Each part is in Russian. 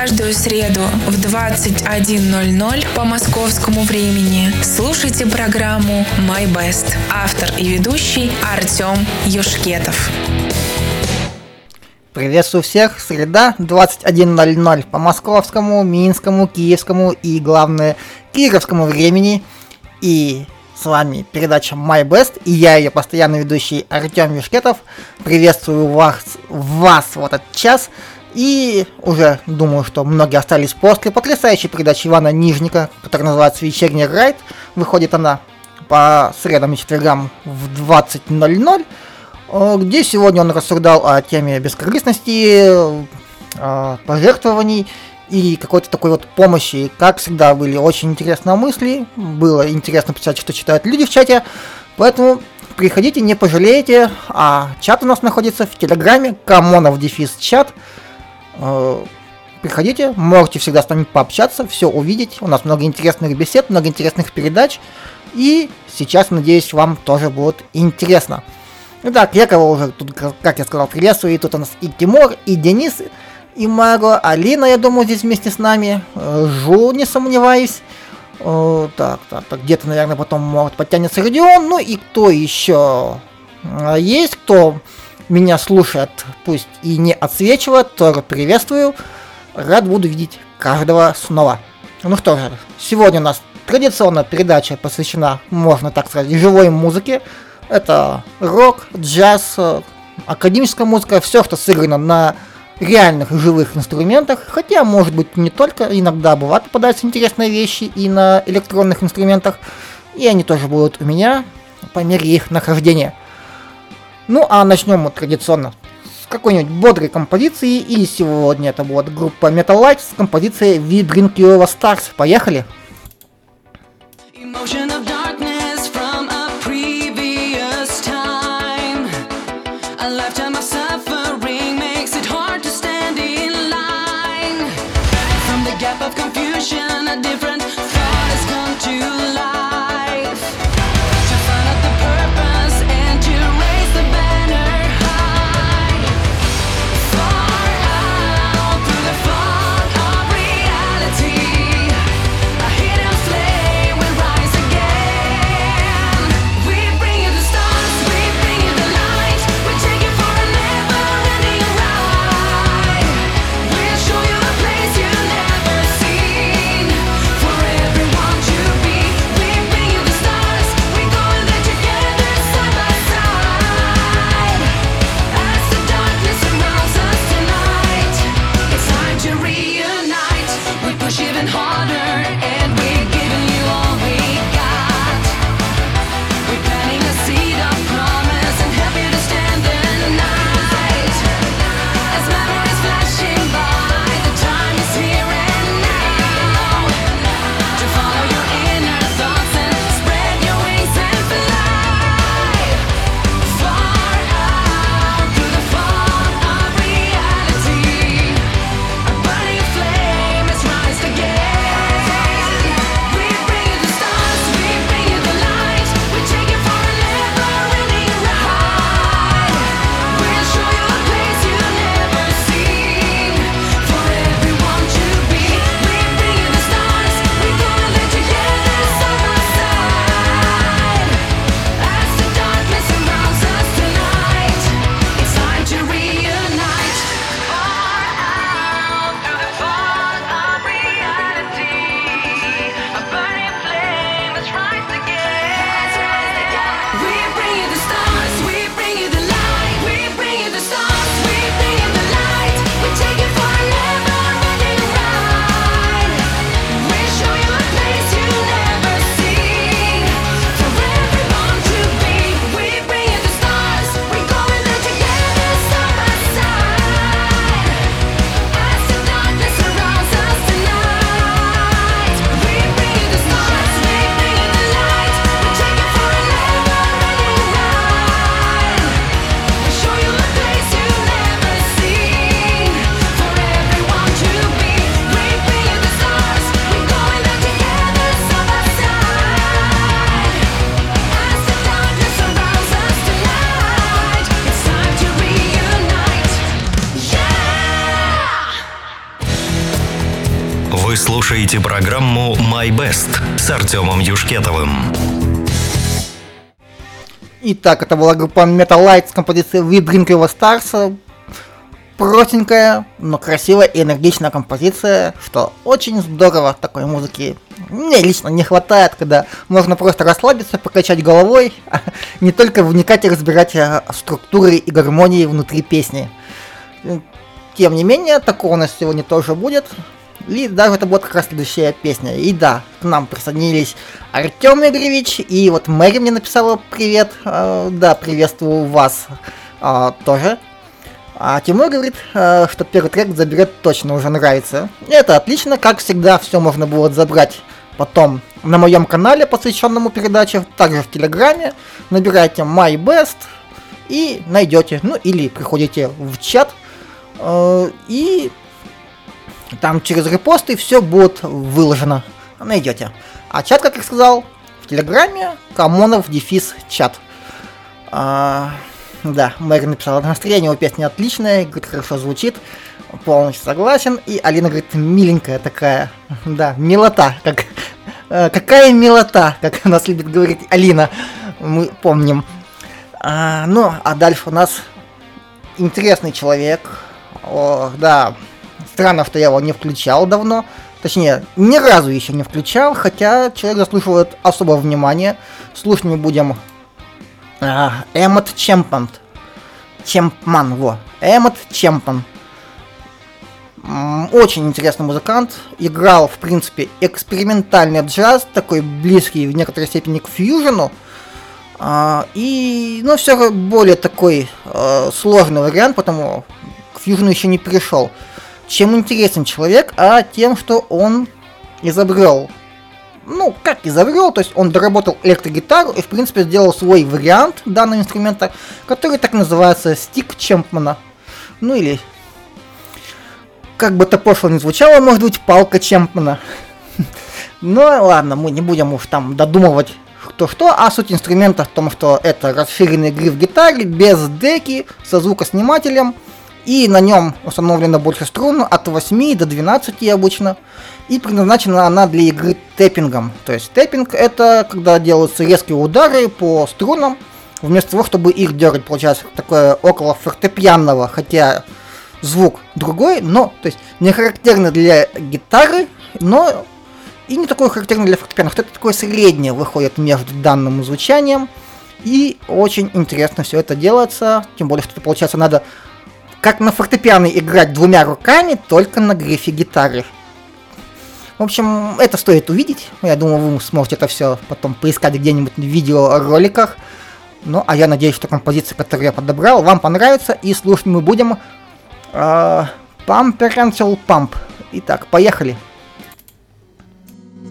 каждую среду в 21.00 по московскому времени слушайте программу «My Best». Автор и ведущий Артем Юшкетов. Приветствую всех. Среда, 21.00 по московскому, минскому, киевскому и, главное, кировскому времени. И с вами передача My Best, и я ее постоянный ведущий Артем Юшкетов. Приветствую вас, вас в этот час. И уже думаю, что многие остались после потрясающей передачи Ивана Нижника, которая называется «Вечерний райд». Выходит она по средам и четвергам в 20.00 Э, где сегодня он рассуждал о теме бескорыстности, э, пожертвований и какой-то такой вот помощи. Как всегда, были очень интересные мысли, было интересно почитать, что читают люди в чате, поэтому приходите, не пожалеете, а чат у нас находится в Телеграме, Камонов дефис чат. Э, приходите, можете всегда с нами пообщаться, все увидеть. У нас много интересных бесед, много интересных передач. И сейчас, надеюсь, вам тоже будет интересно. Итак, я кого уже тут, как я сказал, приветствую. И тут у нас и Тимур, и Денис, и Маго, Алина, я думаю, здесь вместе с нами. Э, Жу, не сомневаюсь. Э, так, так, так, где-то, наверное, потом может подтянется Родион. Ну и кто еще есть, кто меня слушает, пусть и не отсвечивает, тоже приветствую. Рад буду видеть каждого снова. Ну что же, сегодня у нас традиционная передача посвящена, можно так сказать, живой музыке. Это рок, джаз, академическая музыка, все, что сыграно на реальных живых инструментах, хотя, может быть, не только, иногда бывают попадаются интересные вещи и на электронных инструментах, и они тоже будут у меня по мере их нахождения. Ну а начнем мы традиционно с какой-нибудь бодрой композиции, и сегодня это будет группа Metal Light с композицией We Drink Your Stars. Поехали! Emotion of darkness from a previous time. A lifetime of suffering makes it hard to stand in line. From the gap of confusion, a different thought has come to light. Слушаете программу «My Best» с Артемом Юшкетовым. Итак, это была группа Metal Light с композицией We Drink Your Stars. Простенькая, но красивая и энергичная композиция, что очень здорово такой музыки. Мне лично не хватает, когда можно просто расслабиться, покачать головой, а не только вникать и разбирать а, структуры и гармонии внутри песни. Тем не менее, такого у нас сегодня тоже будет. И даже это будет как раз следующая песня. И да, к нам присоединились Артем Игоревич, и вот Мэри мне написала привет. Э, да, приветствую вас э, тоже. А Тимур говорит, э, что первый трек заберет точно, уже нравится. Это отлично, как всегда, все можно будет забрать потом на моем канале, посвященному передаче, также в Телеграме. Набирайте My Best и найдете. Ну или приходите в чат э, и там через репосты все будет выложено. Найдете. А чат, как я сказал, в Телеграме Камонов дефис чат. А, да, Мэр написала, настроение у песни отличное, говорит, хорошо звучит, полностью согласен. И Алина говорит, миленькая такая, да, милота, как, э, какая милота, как нас любит говорить Алина, мы помним. А, ну, а дальше у нас интересный человек, о, да, Странно, что я его не включал давно. Точнее, ни разу еще не включал, хотя человек заслуживает особого внимания. Слушать мы будем а, Эммот Чемпман. Чемпман, во. Эммот Чемпман. Очень интересный музыкант. Играл, в принципе, экспериментальный джаз, такой близкий в некоторой степени к фьюжену. А, и, ну, все более такой э, сложный вариант, потому к фьюжену еще не пришел чем интересен человек, а тем, что он изобрел. Ну, как изобрел, то есть он доработал электрогитару и, в принципе, сделал свой вариант данного инструмента, который так называется стик Чемпмана. Ну или, как бы это пошло не звучало, может быть, палка Чемпмана. Ну ладно, мы не будем уж там додумывать кто что, а суть инструмента в том, что это расширенный гриф гитары без деки со звукоснимателем, и на нем установлено больше струн, от 8 до 12 обычно, и предназначена она для игры тэппингом. То есть тэппинг это когда делаются резкие удары по струнам, вместо того, чтобы их дергать, получается такое около фортепианного, хотя звук другой, но, то есть не характерно для гитары, но и не такой характерный для фортепиано. Что-то такое среднее выходит между данным звучанием, и очень интересно все это делается, тем более, что получается надо как на фортепиано играть двумя руками, только на грифе гитары. В общем, это стоит увидеть. Я думаю, вы сможете это все потом поискать где-нибудь в видеороликах. Ну, а я надеюсь, что композиция, которую я подобрал, вам понравится. И слушать мы будем э, Pump Pencil Pump. Итак, поехали.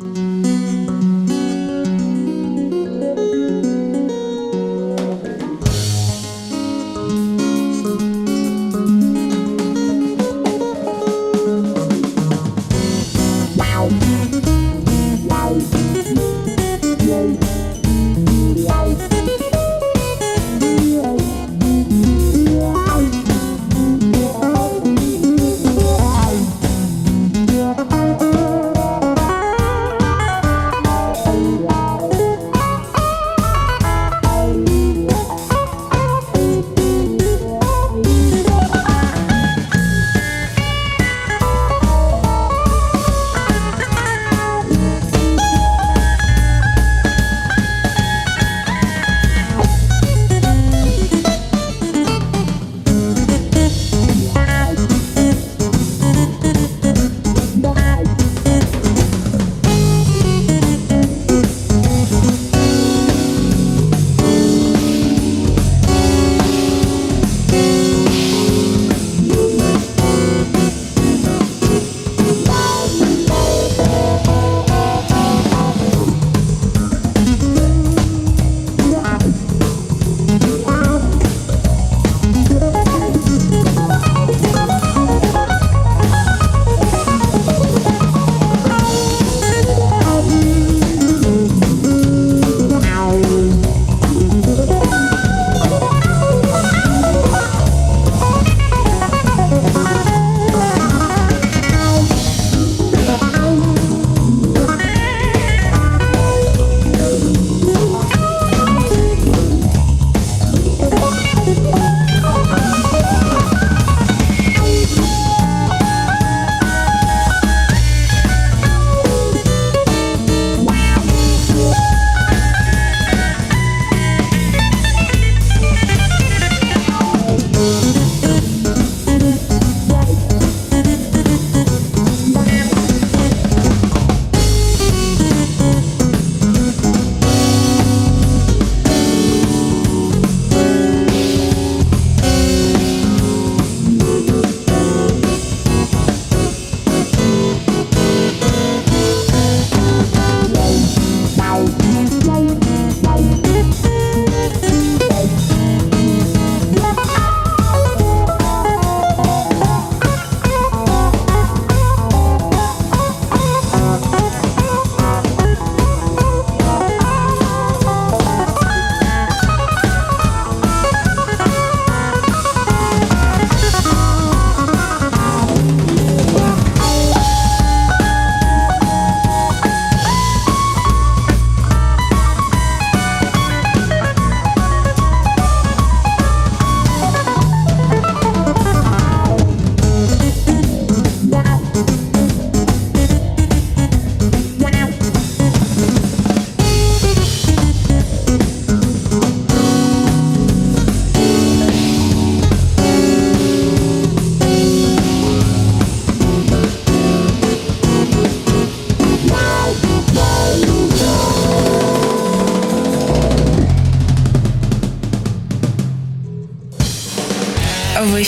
thank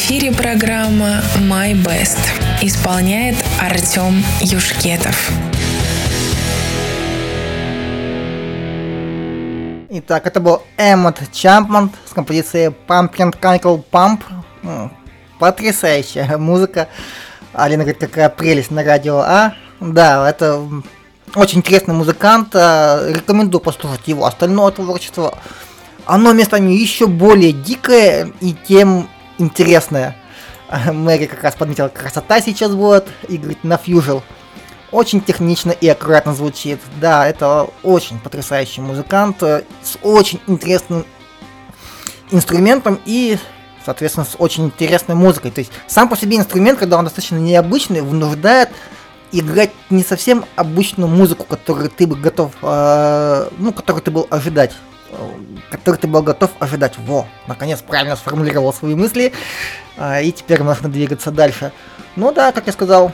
эфире программа My Best. Исполняет Артем Юшкетов. Итак, это был Эммот Чампман с композицией Pumpkin Cankle Pump. Потрясающая музыка. Алина говорит, какая прелесть на радио А. Да, это очень интересный музыкант. Э, рекомендую послушать его остальное творчество. Оно местами еще более дикое и тем интересное. Мэри как раз подметила, красота сейчас будет, и говорит, на фьюжил очень технично и аккуратно звучит. Да, это очень потрясающий музыкант э, с очень интересным инструментом и, соответственно, с очень интересной музыкой. То есть сам по себе инструмент, когда он достаточно необычный, вынуждает играть не совсем обычную музыку, которую ты бы готов, э, ну, которую ты был ожидать который ты был готов ожидать. Во, наконец правильно сформулировал свои мысли, э, и теперь можно двигаться дальше. Ну да, как я сказал,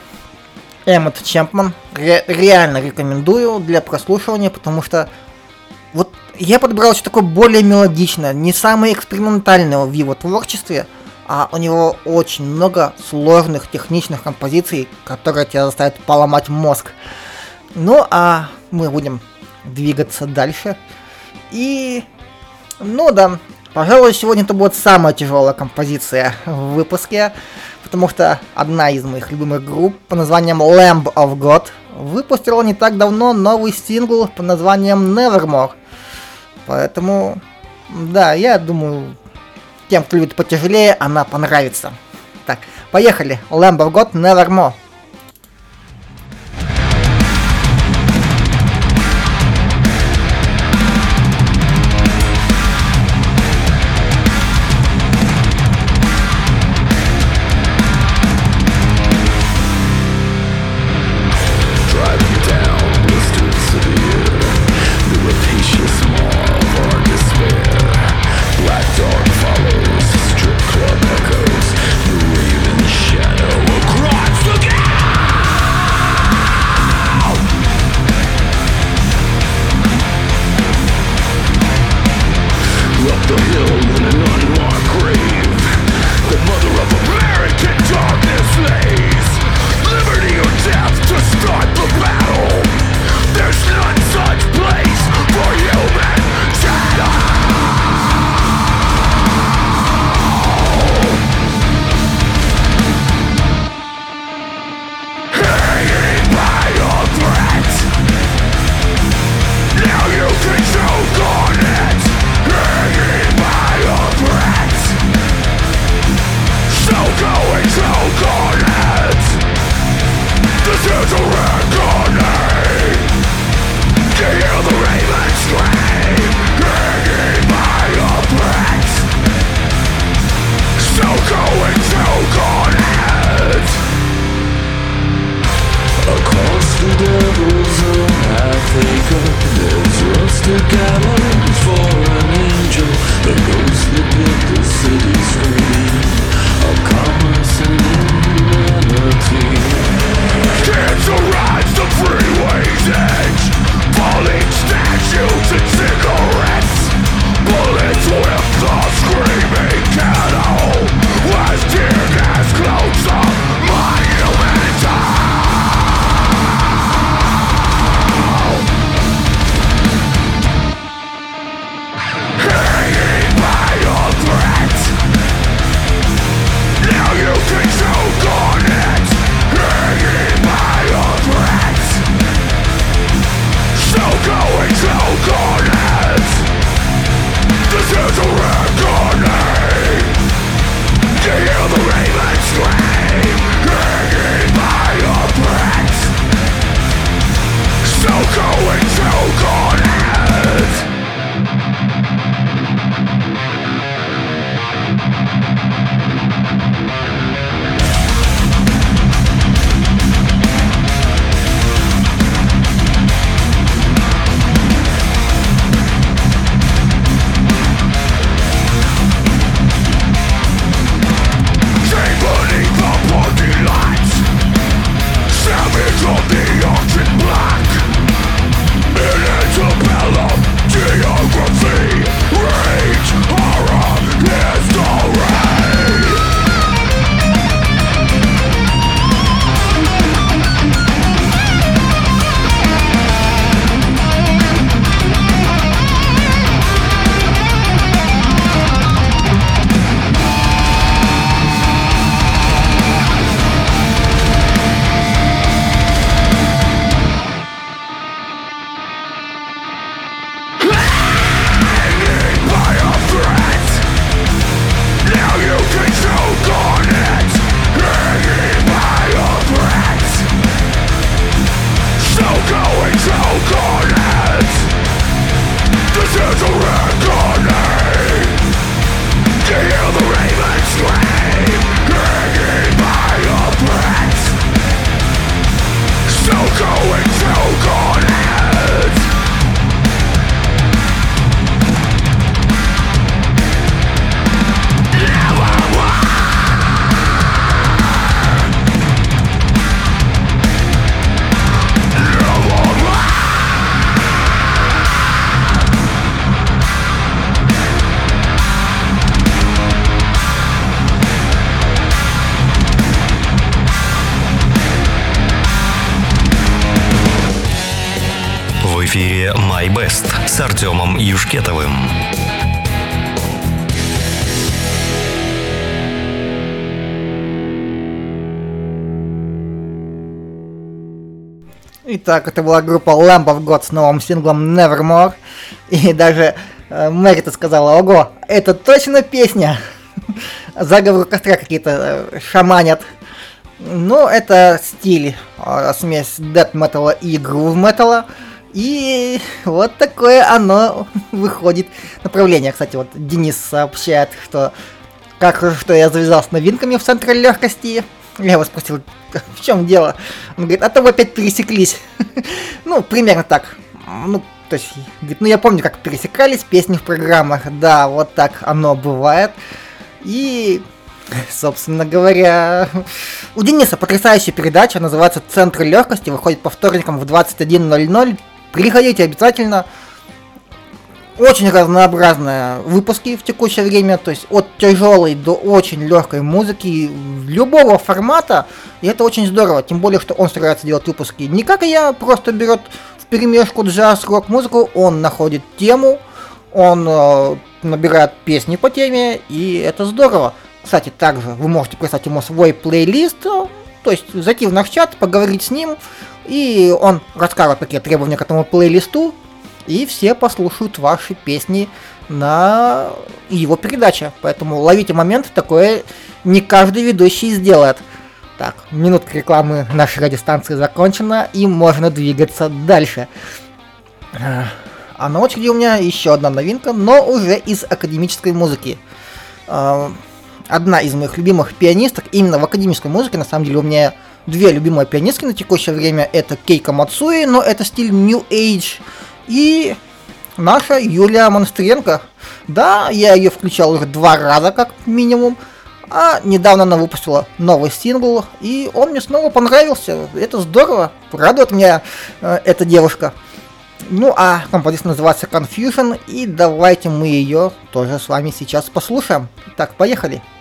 Эммот Чемпман. Ре- реально рекомендую для прослушивания, потому что вот я подобрал что такое более мелодичное, не самое экспериментальное в его творчестве, а у него очень много сложных техничных композиций, которые тебя заставят поломать мозг. Ну а мы будем двигаться дальше. И, ну да, пожалуй, сегодня это будет самая тяжелая композиция в выпуске потому что одна из моих любимых групп по названием Lamb of God выпустила не так давно новый сингл по названием Nevermore. Поэтому, да, я думаю, тем, кто любит потяжелее, она понравится. Так, поехали. Lamb of God Nevermore. Артемом Юшкетовым. Итак, это была группа Lamb of God с новым синглом Nevermore. И даже э, Мэрита сказала, ого, это точно песня. Заговор костра какие-то э, шаманят. Ну, это стиль, э, смесь дэт металла и грув металла. И вот такое оно выходит направление. Кстати, вот Денис сообщает, что как что я завязал с новинками в центре легкости. Я его спросил, в чем дело? Он говорит, а то вы опять пересеклись. ну, примерно так. Ну, то есть, говорит, ну я помню, как пересекались песни в программах. Да, вот так оно бывает. И, собственно говоря, у Дениса потрясающая передача, называется «Центр легкости», выходит по вторникам в 21.00. Приходите обязательно очень разнообразные выпуски в текущее время, то есть от тяжелой до очень легкой музыки любого формата, и это очень здорово, тем более, что он старается делать выпуски не как я, просто берет в перемешку джаз, рок-музыку, он находит тему, он э, набирает песни по теме, и это здорово. Кстати, также вы можете прислать ему свой плейлист, то есть зайти в наш чат, поговорить с ним, и он расскажет, какие требования к этому плейлисту, и все послушают ваши песни на его передаче. Поэтому ловите момент, такое не каждый ведущий сделает. Так, минутка рекламы нашей радиостанции закончена, и можно двигаться дальше. А на очереди у меня еще одна новинка, но уже из академической музыки. Одна из моих любимых пианисток, именно в академической музыке, на самом деле у меня две любимые пианистки на текущее время, это Кейка Мацуи, но это стиль New Age, и наша Юлия Монстренко. Да, я ее включал уже два раза как минимум. А недавно она выпустила новый сингл, и он мне снова понравился. Это здорово, радует меня э, эта девушка. Ну а композиция называется Confusion, и давайте мы ее тоже с вами сейчас послушаем. Так, поехали. эфире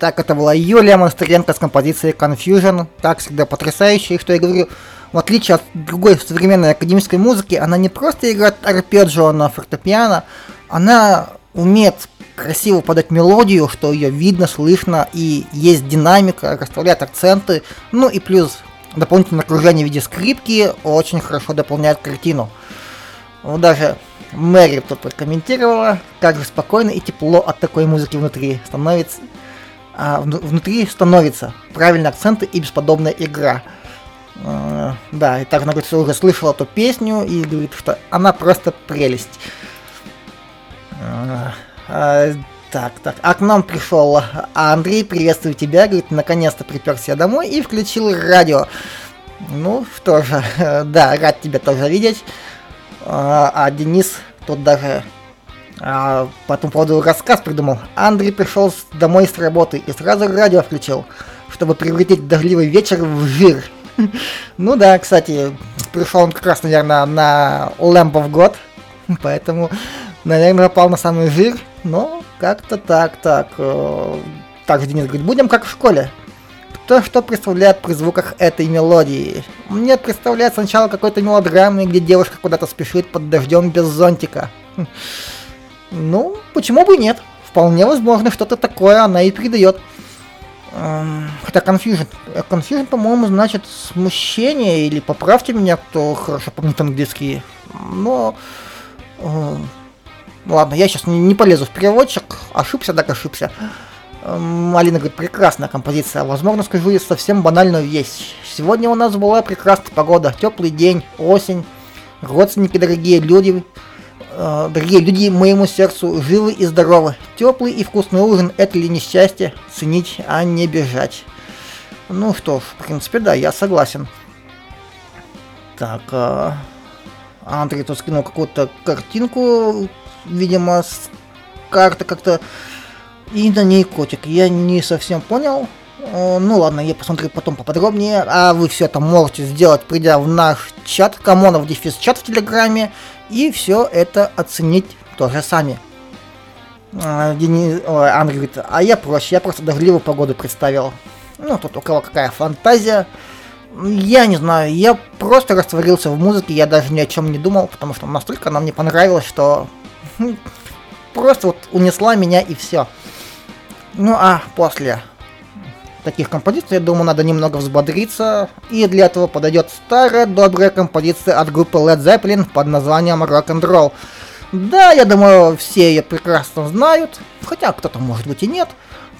Итак, это была Юлия Монстренко с композицией Confusion. Как всегда, потрясающая. И что я говорю, в отличие от другой современной академической музыки, она не просто играет арпеджио на фортепиано, она умеет красиво подать мелодию, что ее видно, слышно, и есть динамика, расставляет акценты, ну и плюс дополнительное окружение в виде скрипки очень хорошо дополняет картину. Вот даже Мэри тут прокомментировала, как же спокойно и тепло от такой музыки внутри становится. А, внутри становится правильные акценты и бесподобная игра. А, да, и так она говорит, что уже слышала эту песню и говорит, что она просто прелесть. А, а, так, так, а к нам пришел Андрей, приветствую тебя, говорит, наконец-то приперся домой и включил радио. Ну, что же, да, рад тебя тоже видеть. А, а Денис тут даже а, по этому поводу рассказ придумал. Андрей пришел домой с работы и сразу радио включил, чтобы превратить дождливый вечер в жир. Ну да, кстати, пришел он как раз, наверное, на Lamp of God, поэтому, наверное, попал на самый жир, но как-то так, так. Э, также Денис говорит, будем как в школе. Кто что представляет при звуках этой мелодии? Мне представляется сначала какой-то мелодрамный, где девушка куда-то спешит под дождем без зонтика. Ну, почему бы и нет? Вполне возможно, что-то такое она и передает. Эм, хотя confusion. Confusion, по-моему, значит смущение, или поправьте меня, кто хорошо помнит английский. Но... Э, ладно, я сейчас не, не полезу в переводчик. Ошибся, так ошибся. Эм, Алина говорит, прекрасная композиция. Возможно, скажу я совсем банальную вещь. Сегодня у нас была прекрасная погода, теплый день, осень, родственники, дорогие люди, э, дорогие люди моему сердцу, живы и здоровы. Теплый и вкусный ужин – это ли несчастье? Ценить, а не бежать. Ну что ж, в принципе, да, я согласен. Так, э, Андрей тут скинул какую-то картинку, видимо, с карты как-то и на ней котик. Я не совсем понял. Э, ну ладно, я посмотрю потом поподробнее. А вы все это можете сделать, придя в наш чат, Камонов дефис чат в Телеграме, и все это оценить тоже сами. Э, Денис, ой, Андрей говорит, а я проще, я просто дождливую погоду представил. Ну, тут у кого какая фантазия. Я не знаю, я просто растворился в музыке, я даже ни о чем не думал, потому что настолько она мне понравилась, что просто вот унесла меня и все. Ну а после таких композиций, я думаю, надо немного взбодриться, и для этого подойдет старая добрая композиция от группы Led Zeppelin под названием Rock and Roll. Да, я думаю, все ее прекрасно знают, хотя кто-то может быть и нет.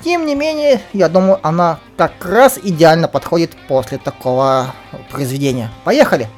Тем не менее, я думаю, она как раз идеально подходит после такого произведения. Поехали!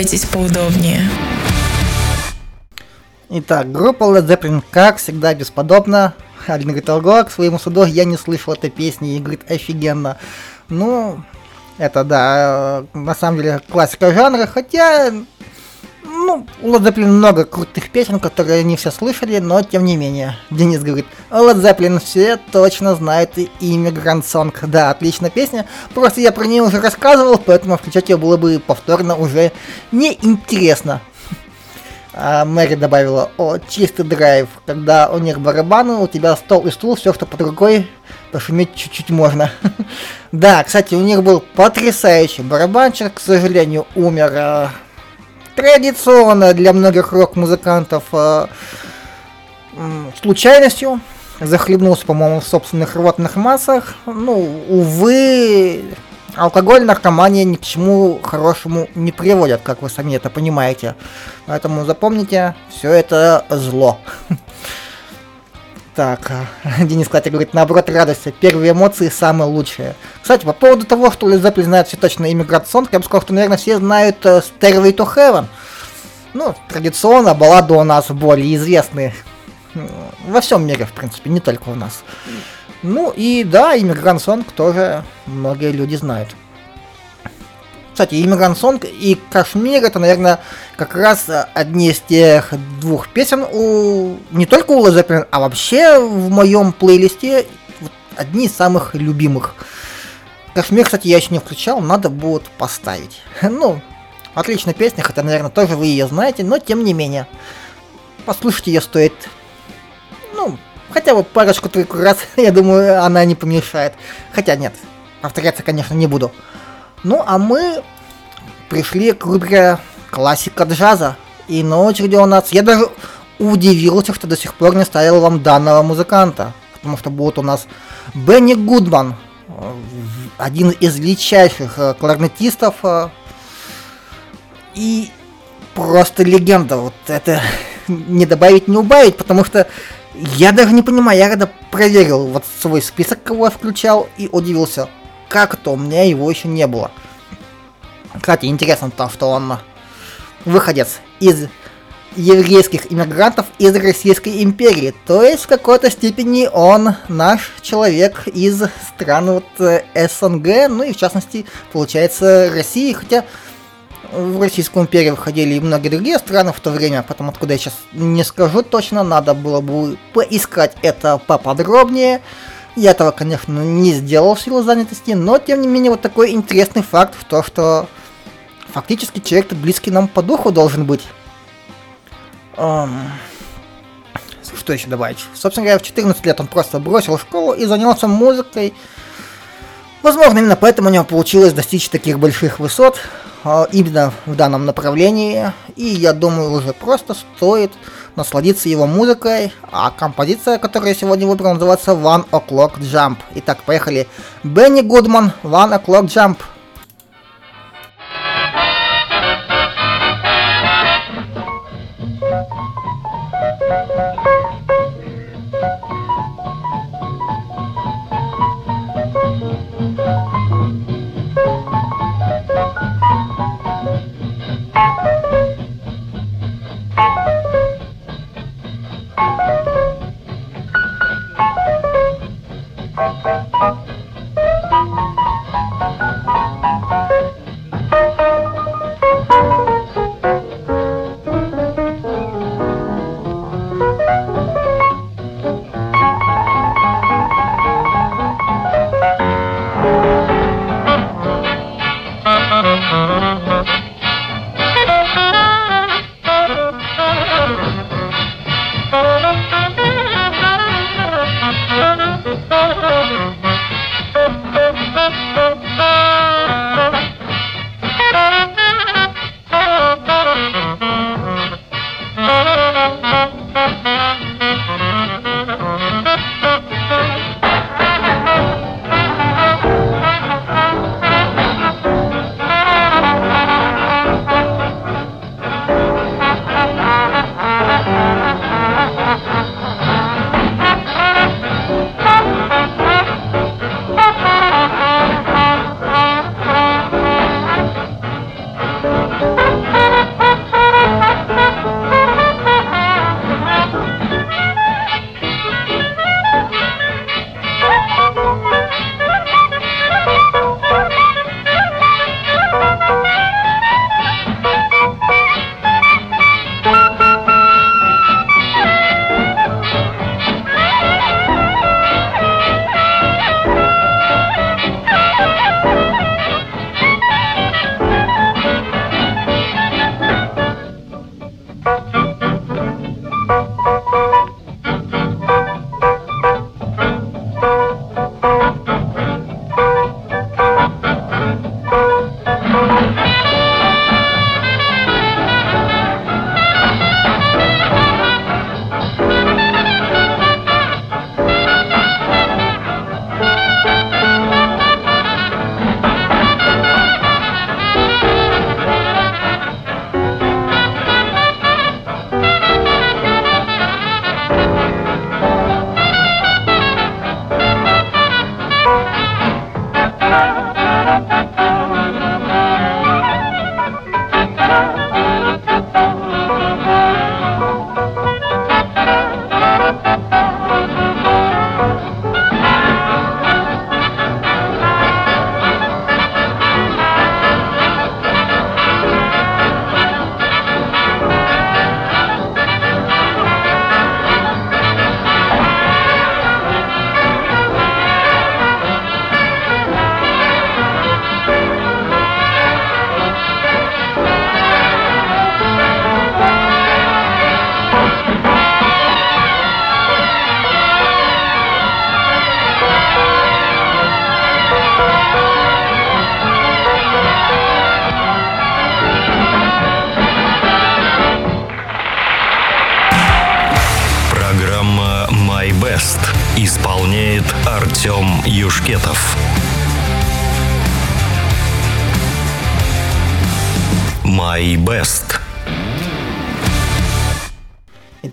Устраивайтесь поудобнее. Итак, группа Led Zeppelin, как всегда, бесподобно. Один говорит, ого, к своему суду я не слышал этой песни, и говорит, офигенно. Ну, это да, на самом деле классика жанра, хотя, ну, у Led Zeppelin много крутых песен, которые не все слышали, но тем не менее. Денис говорит, Led Zeppelin все точно знают и Immigrant Song. Да, отличная песня, просто я про нее уже рассказывал, поэтому включать ее было бы повторно уже неинтересно. А Мэри добавила, о, чистый драйв, когда у них барабаны, у тебя стол и стул, все, что под рукой, пошуметь чуть-чуть можно. да, кстати, у них был потрясающий барабанчик, к сожалению, умер э, традиционно для многих рок-музыкантов э, случайностью, захлебнулся, по-моему, в собственных рвотных массах. Ну, увы, алкоголь, наркомания ни к чему хорошему не приводят, как вы сами это понимаете. Поэтому запомните, все это зло. Так, Денис, кстати, говорит, наоборот, радость. Первые эмоции самые лучшие. Кстати, по поводу того, что Zeppelin знает все точно иммигрант Сон, я бы сказал, что, наверное, все знают uh, Stairway to Heaven. Ну, традиционно баллады у нас более известные. Во всем мире, в принципе, не только у нас. Ну и да, Иммигрант Сонг тоже многие люди знают. Кстати, Иммигрант Сонг и Кашмир это, наверное, как раз одни из тех двух песен у не только у Led а вообще в моем плейлисте вот, одни из самых любимых. Кашмир, кстати, я еще не включал, надо будет поставить. Ну, отличная песня, хотя, наверное, тоже вы ее знаете, но тем не менее. Послушать ее стоит, ну, Хотя бы парочку-тройку раз, я думаю, она не помешает. Хотя нет, повторяться, конечно, не буду. Ну, а мы пришли к рубрике классика джаза. И на очереди у нас... Я даже удивился, что до сих пор не ставил вам данного музыканта. Потому что будет у нас Бенни Гудман, один из величайших э, кларнетистов. Э, и просто легенда. Вот это не добавить, не убавить, потому что я даже не понимаю, я когда проверил вот свой список, кого я включал, и удивился, как то у меня его еще не было. Кстати, интересно то, что он выходец из еврейских иммигрантов из Российской империи. То есть в какой-то степени он наш человек из стран вот э, СНГ, ну и в частности, получается, России, хотя в Российскую империю входили и многие другие страны в то время, потом откуда я сейчас не скажу точно, надо было бы поискать это поподробнее. Я этого, конечно, не сделал в силу занятости, но тем не менее вот такой интересный факт в то, что фактически человек близкий нам по духу должен быть. Um, что еще добавить? Собственно говоря, в 14 лет он просто бросил школу и занялся музыкой. Возможно, именно поэтому у него получилось достичь таких больших высот. А, именно в данном направлении, и я думаю, уже просто стоит насладиться его музыкой, а композиция, которую я сегодня выбрал, называется One O'Clock Jump. Итак, поехали. Бенни Гудман, One O'Clock Jump.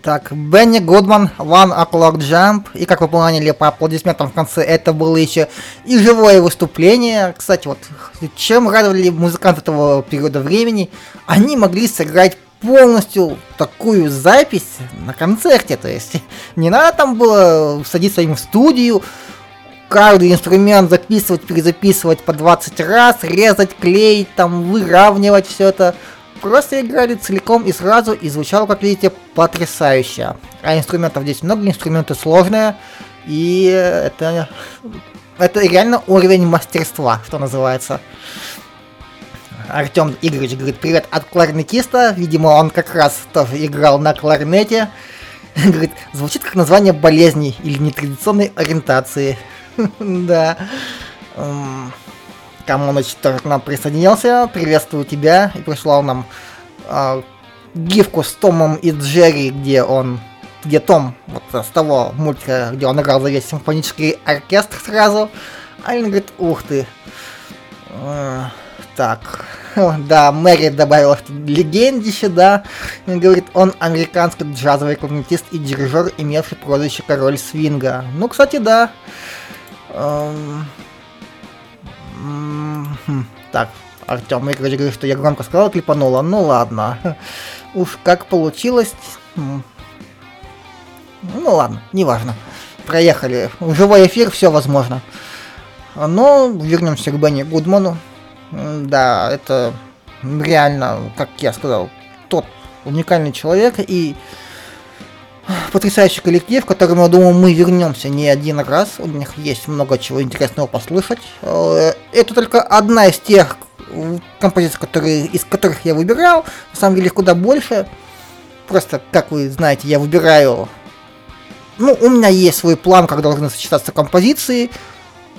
Итак, Бенни Гудман, One O'Clock Jump. И как вы поняли по аплодисментам в конце, это было еще и живое выступление. Кстати, вот чем радовали музыканты этого периода времени, они могли сыграть полностью такую запись на концерте. То есть не надо там было садиться им в студию, каждый инструмент записывать, перезаписывать по 20 раз, резать, клеить, там, выравнивать все это. Просто играли целиком и сразу, и звучало, как видите, потрясающе. А инструментов здесь много, инструменты сложные, и это, это реально уровень мастерства, что называется. Артем Игоревич говорит, привет от кларнетиста, видимо, он как раз тоже играл на кларнете. Говорит, звучит как название болезни или нетрадиционной ориентации. Да. Камоныч тоже к нам присоединился. Приветствую тебя. И прислал нам э, гифку с Томом и Джерри, где он где Том, вот с того мультика, где он играл за весь симфонический оркестр сразу. А он говорит, ух ты. Э, так, да, Мэри добавила что легендище, да. И говорит, он американский джазовый кларнетист и дирижер, имевший прозвище Король Свинга. Ну, кстати, да. Эм, Так, Артем Игоревич говорит, что я громко сказал, клепанула. Ну ладно. Уж как получилось. Ну ладно, неважно. Проехали. Живой эфир, все возможно. Но вернемся к Бенни Гудману. Да, это реально, как я сказал, тот уникальный человек и потрясающий коллектив, к которому, я думаю, мы вернемся не один раз. У них есть много чего интересного послушать. Э, Это только одна из тех композиций, которые, из которых я выбирал. На самом деле куда больше. Просто, как вы знаете, я выбираю... Ну, у меня есть свой план, как должны сочетаться композиции.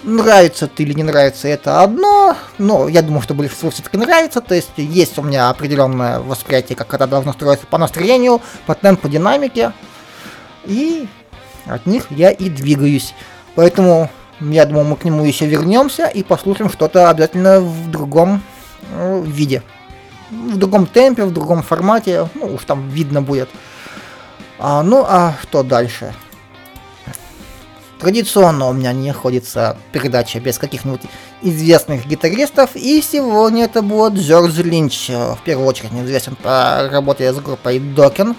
Нравится ты или не нравится, это одно, но я думаю, что большинству все-таки нравится, то есть есть у меня определенное восприятие, как это должно строиться по настроению, по темпу, динамике, и от них я и двигаюсь. Поэтому я думаю, мы к нему еще вернемся и послушаем что-то обязательно в другом э, виде. В другом темпе, в другом формате, ну уж там видно будет. А, ну а что дальше? Традиционно у меня не ходится передача без каких-нибудь известных гитаристов, и сегодня это будет Джордж Линч, в первую очередь известен по работе с группой Докен.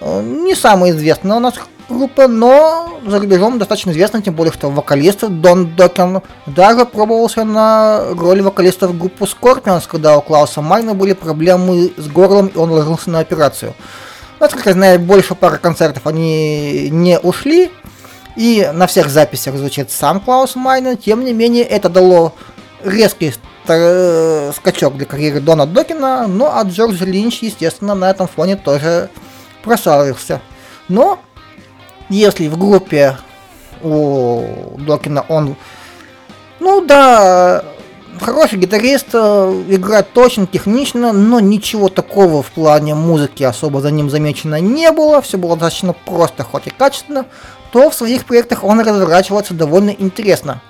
Э, Не самая известная у нас группа, но за рубежом достаточно известна, тем более, что вокалист Дон Докен даже пробовался на роли вокалиста в группу Scorpions, когда у Клауса Майна были проблемы с горлом, и он ложился на операцию. Насколько я знаю, больше пары концертов они не ушли, и на всех записях звучит сам Клаус Майнер, тем не менее это дало резкий ста- скачок для карьеры Дона Докина, ну а Джордж Линч, естественно, на этом фоне тоже прославился. Но если в группе у Докина он, ну да, хороший гитарист, э, играет точно, технично, но ничего такого в плане музыки особо за ним замечено не было, все было достаточно просто, хоть и качественно, то в своих проектах он разворачивается довольно интересно.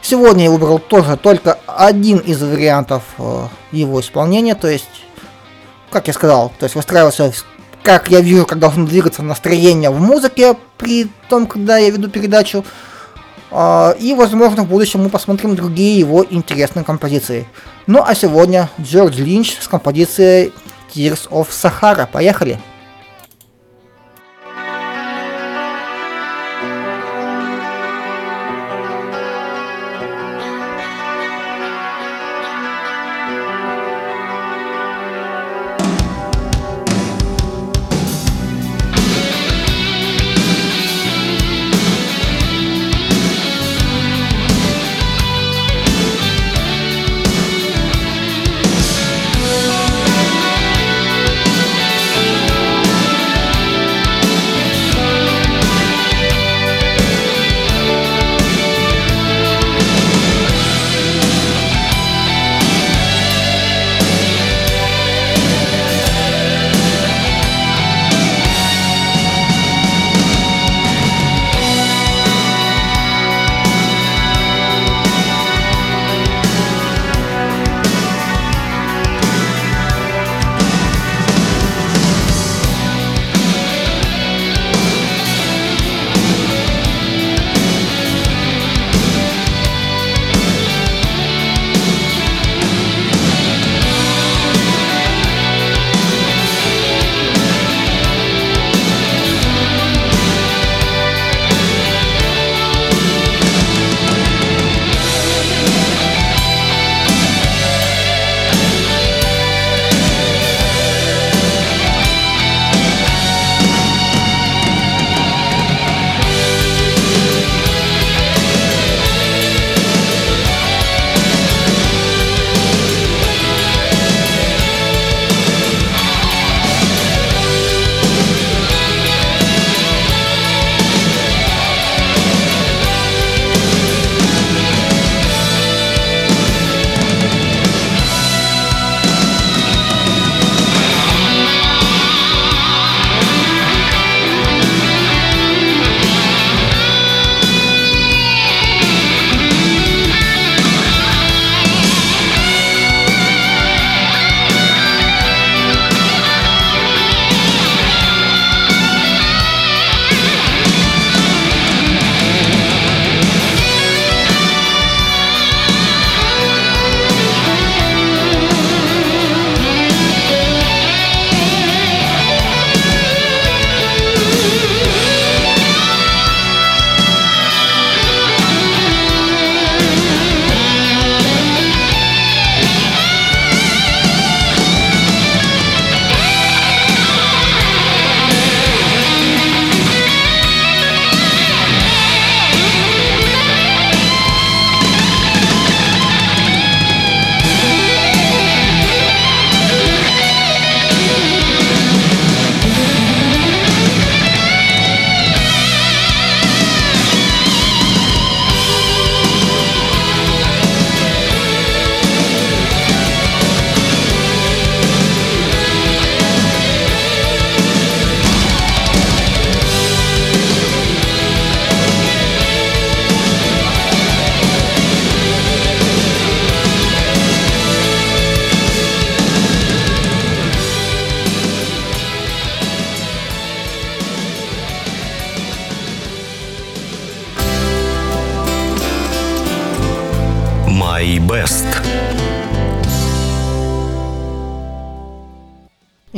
Сегодня я выбрал тоже только один из вариантов э, его исполнения, то есть, как я сказал, то есть выстраивался, как я вижу, как должно двигаться настроение в музыке при том, когда я веду передачу. А, и, возможно, в будущем мы посмотрим другие его интересные композиции. Ну а сегодня Джордж Линч с композицией Tears of Sahara. Поехали!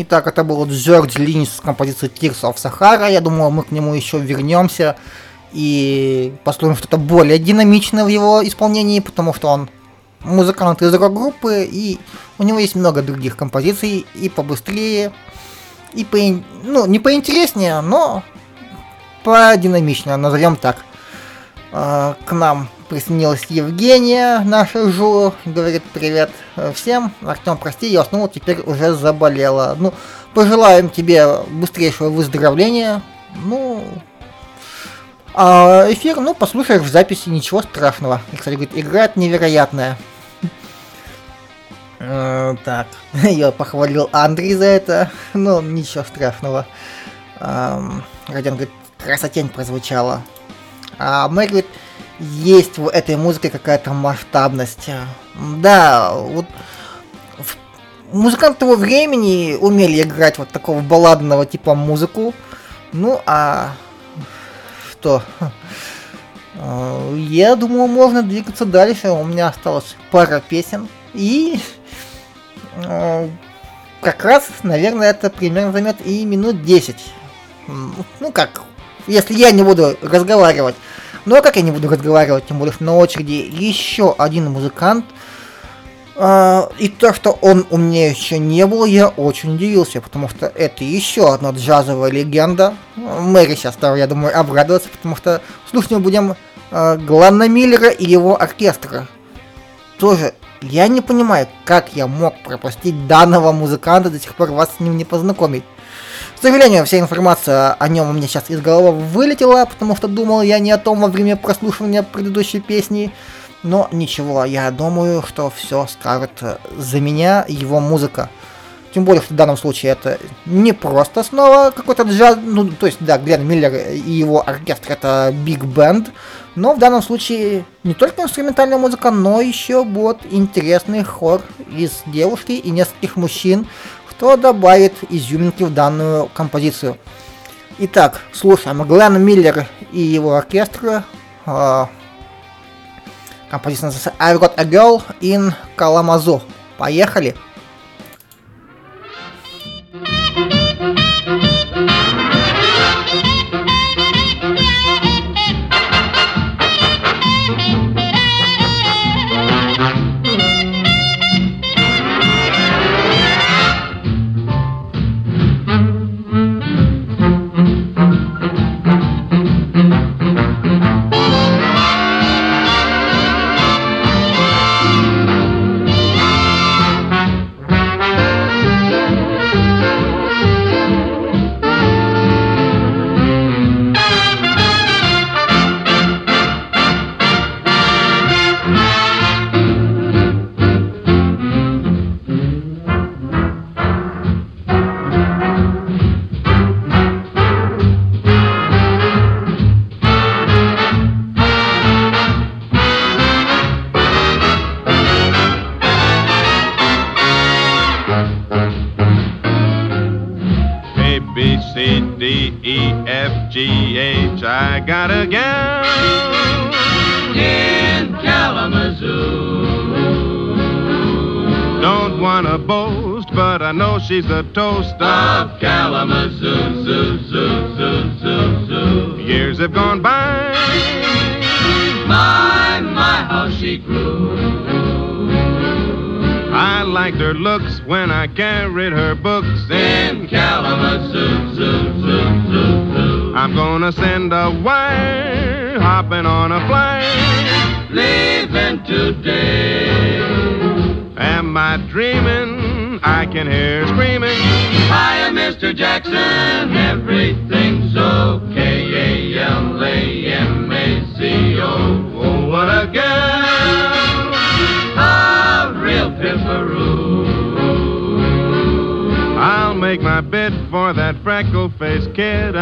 Итак, это был Джордж Линч с композицией Tears of Sahara. Я думаю, мы к нему еще вернемся и послушаем что-то более динамичное в его исполнении, потому что он музыкант из рок-группы, и у него есть много других композиций, и побыстрее, и по, ну, не поинтереснее, но подинамичнее, назовем так. А, к нам присоединилась Евгения, наша Жу, говорит привет э, всем. Артем, прости, я снова теперь уже заболела. Ну, пожелаем тебе быстрейшего выздоровления. Ну, а эфир, ну, послушаешь в записи, ничего страшного. И, кстати, говорит, играет невероятная. Э, так, я похвалил Андрей за это, ну, ничего страшного. Родион говорит, красотень прозвучала. А Мэр говорит, есть в этой музыке какая-то масштабность. Да, вот музыканты того времени умели играть вот такого балладного типа музыку. Ну, а что? Э, я думаю, можно двигаться дальше. У меня осталось пара песен. И э, как раз, наверное, это примерно займет и минут 10. Ну как, если я не буду разговаривать. Ну а как я не буду разговаривать, тем более, на очереди еще один музыкант. А, и то, что он у меня еще не был, я очень удивился, потому что это еще одна джазовая легенда. Мэри сейчас, я думаю, обрадуется, потому что слушать будем а, Глана Миллера и его оркестра. Тоже я не понимаю, как я мог пропустить данного музыканта, до сих пор вас с ним не познакомить. Сожалению, вся информация о нем у меня сейчас из головы вылетела, потому что думал я не о том во время прослушивания предыдущей песни. Но ничего, я думаю, что все скажет за меня его музыка. Тем более, что в данном случае это не просто снова какой-то джаз, ну, то есть, да, Глен Миллер и его оркестр это биг бенд, но в данном случае не только инструментальная музыка, но еще будет интересный хор из девушки и нескольких мужчин, что добавит изюминки в данную композицию. Итак, слушаем Глен Миллер и его оркестр. Э, композиция называется I've Got a Girl in Kalamazoo. Поехали! she's the. Can hear screaming. Hiya, Mr. Jackson, everything's okay. A-L-A-M-A-C-O. Oh, what a girl, a real pimperoo. I'll make my bid for that freckle-faced kid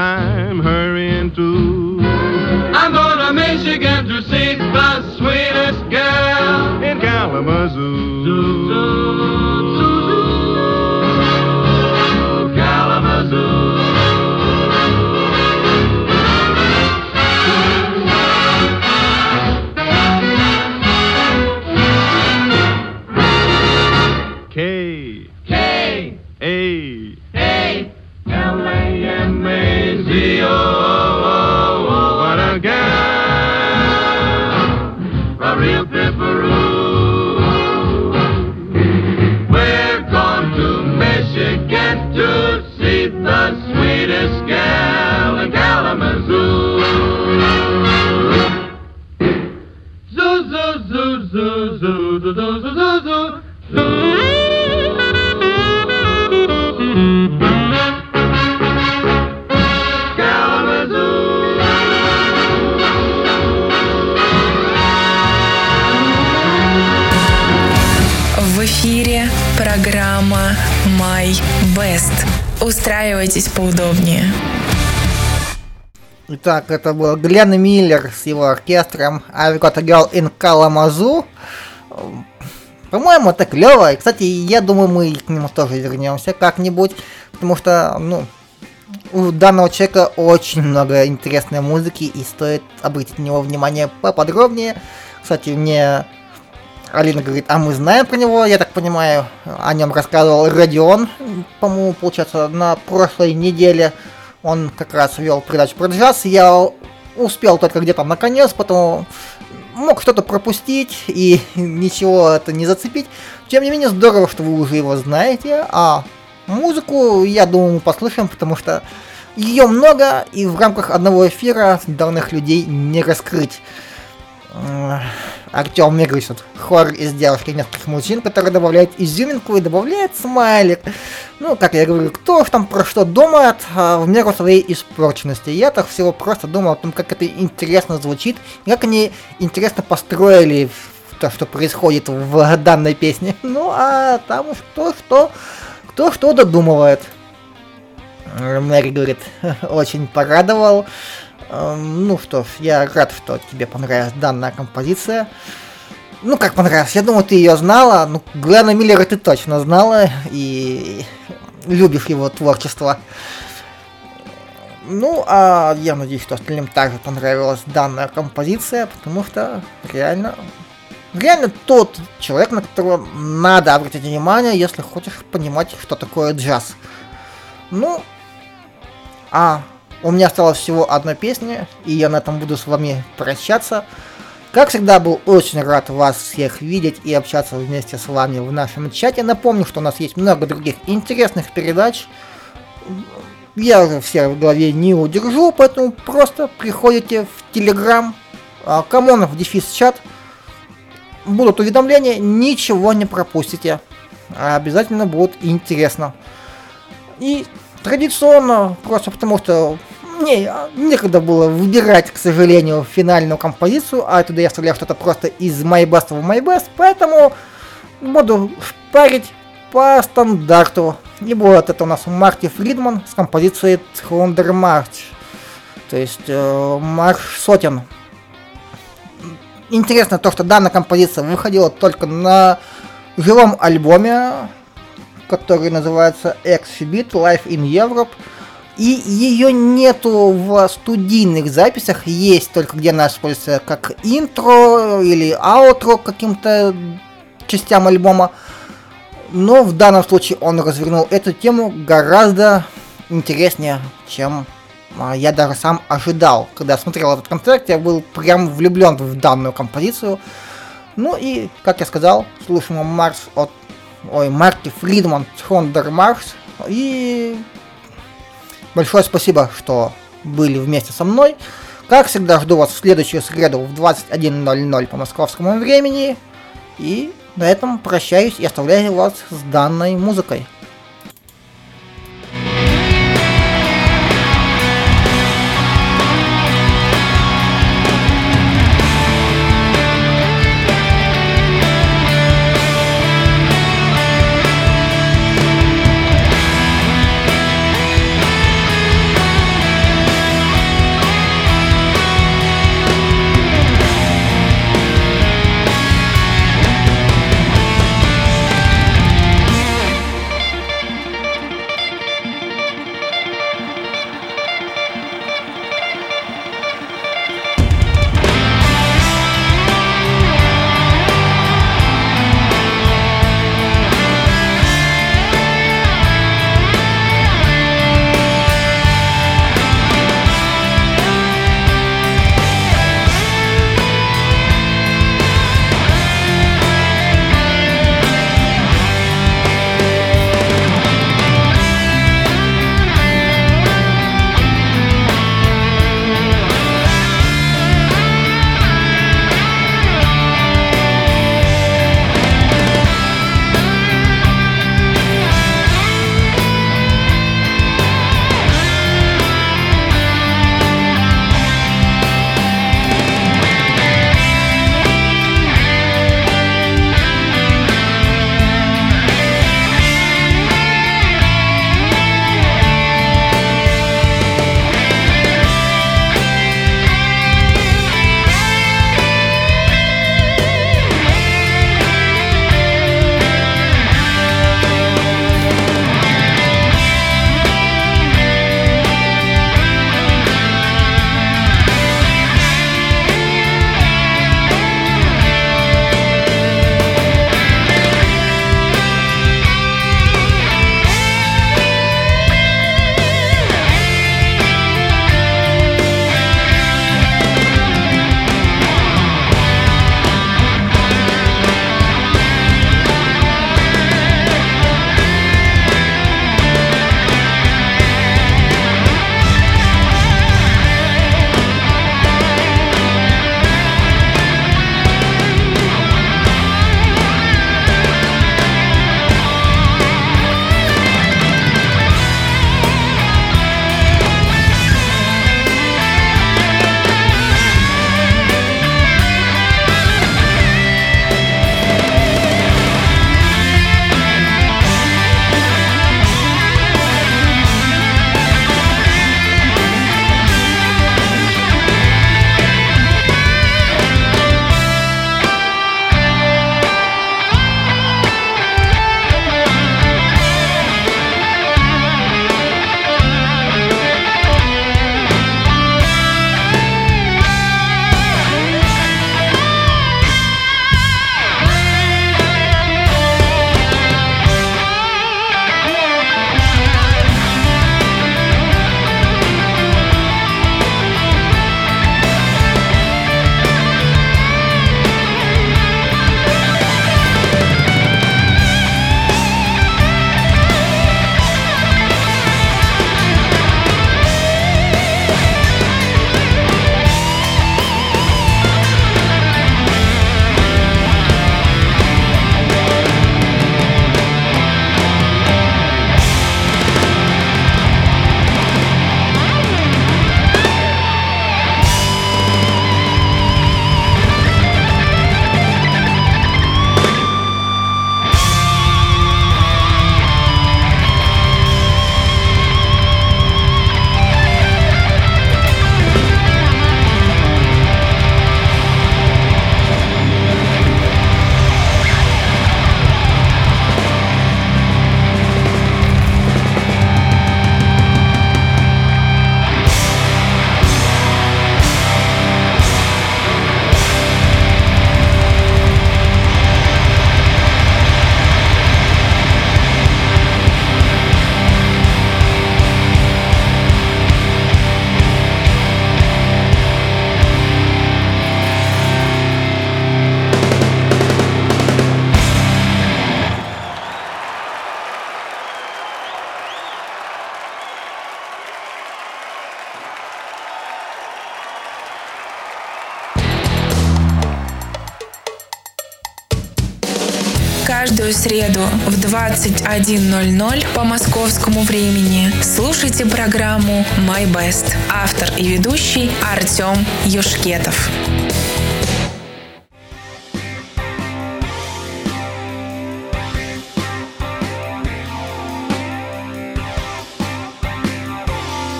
Итак, это был Глен Миллер с его оркестром I've Got a Girl in Kalamazoo. По-моему, это клево. И, кстати, я думаю, мы к нему тоже вернемся как-нибудь. Потому что, ну, у данного человека очень много интересной музыки и стоит обратить на него внимание поподробнее. Кстати, мне Алина говорит, а мы знаем про него, я так понимаю, о нем рассказывал Родион, по-моему, получается, на прошлой неделе он как раз вел передачу про джаз, я успел только где-то наконец, потому мог что-то пропустить и ничего это не зацепить. Тем не менее, здорово, что вы уже его знаете, а музыку, я думаю, мы послушаем, потому что ее много, и в рамках одного эфира данных людей не раскрыть. Артем мне говорит, что хор из девушки нескольких мужчин, который добавляет изюминку и добавляет смайлик. Ну, как я говорю, кто там про что думает а, в меру своей испорченности. Я так всего просто думал о том, как это интересно звучит, и как они интересно построили то, что происходит в данной песне. Ну, а там уж кто что, кто что додумывает. Мэри говорит, очень порадовал. Эм, ну что ж, я рад, что тебе понравилась данная композиция. Ну, как понравилась, я думаю, ты ее знала. Ну, Глена Миллера ты точно знала и любишь его творчество. Ну, а я надеюсь, что остальным также понравилась данная композиция, потому что реально, реально тот человек, на которого надо обратить внимание, если хочешь понимать, что такое джаз. Ну, а у меня осталась всего одна песня, и я на этом буду с вами прощаться. Как всегда, был очень рад вас всех видеть и общаться вместе с вами в нашем чате. Напомню, что у нас есть много других интересных передач. Я уже все в голове не удержу, поэтому просто приходите в Телеграм, Камонов дефис чат. Будут уведомления, ничего не пропустите. Обязательно будет интересно. И традиционно, просто потому что не, некогда было выбирать, к сожалению, финальную композицию, а оттуда я вставлял что-то просто из My Best в My Best, поэтому буду шпарить по стандарту. И будет это у нас Марти Фридман с композицией Thunder March, то есть э, марш сотен. Интересно то, что данная композиция выходила только на живом альбоме, который называется Exhibit Life in Europe. И ее нету в студийных записях, есть только где она используется как интро или аутро каким-то частям альбома. Но в данном случае он развернул эту тему гораздо интереснее, чем а, я даже сам ожидал. Когда смотрел этот концерт, я был прям влюблен в данную композицию. Ну и, как я сказал, слушаем Марс от ой, Марки Фридман Хондер Марс. И Большое спасибо, что были вместе со мной. Как всегда, жду вас в следующую среду в 21.00 по московскому времени. И на этом прощаюсь и оставляю вас с данной музыкой. Каждую среду в 21.00 по московскому времени слушайте программу «My Best». Автор и ведущий Артем Юшкетов.